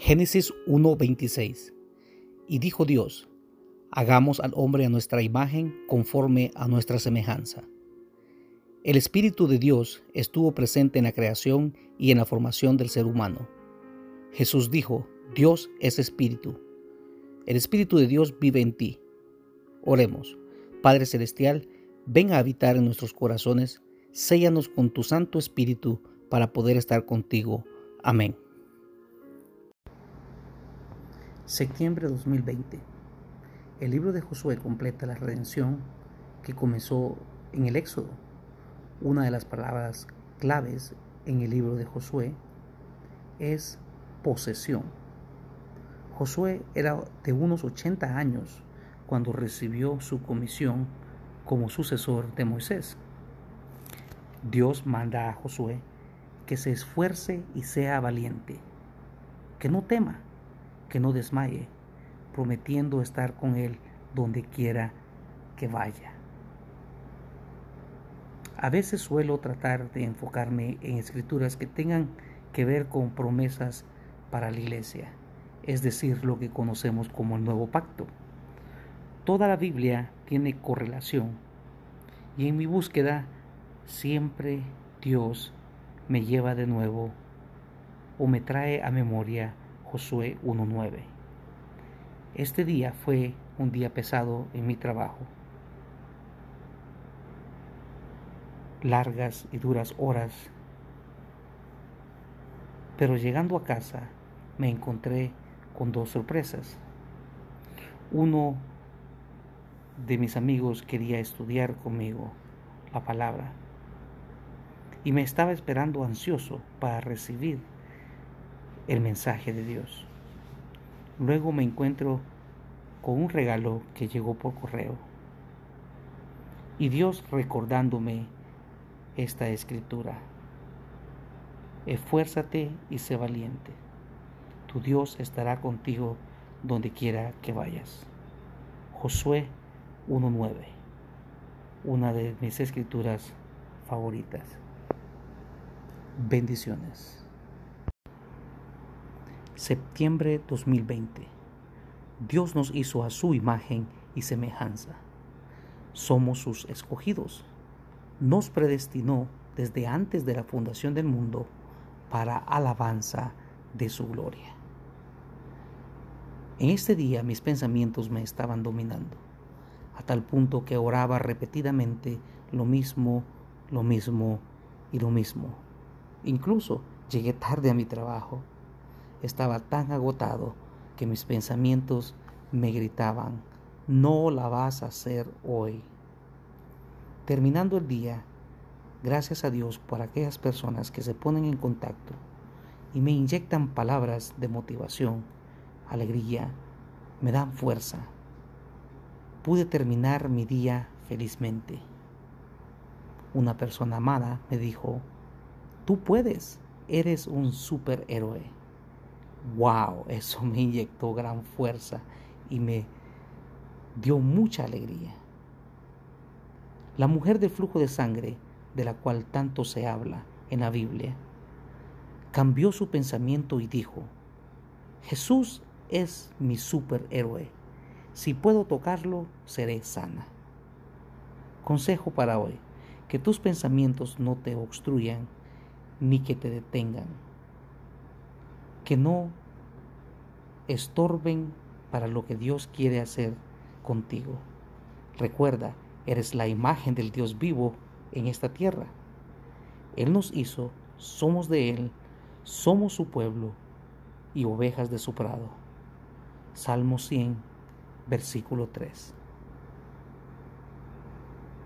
Génesis 1:26 Y dijo Dios, hagamos al hombre a nuestra imagen conforme a nuestra semejanza. El Espíritu de Dios estuvo presente en la creación y en la formación del ser humano. Jesús dijo, Dios es Espíritu. El Espíritu de Dios vive en ti. Oremos, Padre Celestial, ven a habitar en nuestros corazones, séllanos con tu Santo Espíritu para poder estar contigo. Amén. Septiembre 2020. El libro de Josué completa la redención que comenzó en el Éxodo. Una de las palabras claves en el libro de Josué es posesión. Josué era de unos 80 años cuando recibió su comisión como sucesor de Moisés. Dios manda a Josué que se esfuerce y sea valiente, que no tema que no desmaye, prometiendo estar con Él donde quiera que vaya. A veces suelo tratar de enfocarme en escrituras que tengan que ver con promesas para la iglesia, es decir, lo que conocemos como el nuevo pacto. Toda la Biblia tiene correlación y en mi búsqueda siempre Dios me lleva de nuevo o me trae a memoria Josué 1.9. Este día fue un día pesado en mi trabajo. Largas y duras horas. Pero llegando a casa me encontré con dos sorpresas. Uno de mis amigos quería estudiar conmigo la palabra y me estaba esperando ansioso para recibir el mensaje de Dios. Luego me encuentro con un regalo que llegó por correo. Y Dios recordándome esta escritura. Esfuérzate y sé valiente. Tu Dios estará contigo donde quiera que vayas. Josué 1.9. Una de mis escrituras favoritas. Bendiciones. Septiembre 2020. Dios nos hizo a su imagen y semejanza. Somos sus escogidos. Nos predestinó desde antes de la fundación del mundo para alabanza de su gloria. En este día mis pensamientos me estaban dominando, a tal punto que oraba repetidamente lo mismo, lo mismo y lo mismo. Incluso llegué tarde a mi trabajo estaba tan agotado que mis pensamientos me gritaban, no la vas a hacer hoy. Terminando el día, gracias a Dios por aquellas personas que se ponen en contacto y me inyectan palabras de motivación, alegría, me dan fuerza. Pude terminar mi día felizmente. Una persona amada me dijo, tú puedes, eres un superhéroe wow, eso me inyectó gran fuerza y me dio mucha alegría. La mujer del flujo de sangre, de la cual tanto se habla en la Biblia, cambió su pensamiento y dijo, Jesús es mi superhéroe. Si puedo tocarlo, seré sana. Consejo para hoy, que tus pensamientos no te obstruyan ni que te detengan que no estorben para lo que Dios quiere hacer contigo. Recuerda, eres la imagen del Dios vivo en esta tierra. Él nos hizo, somos de Él, somos su pueblo y ovejas de su prado. Salmo 100, versículo 3.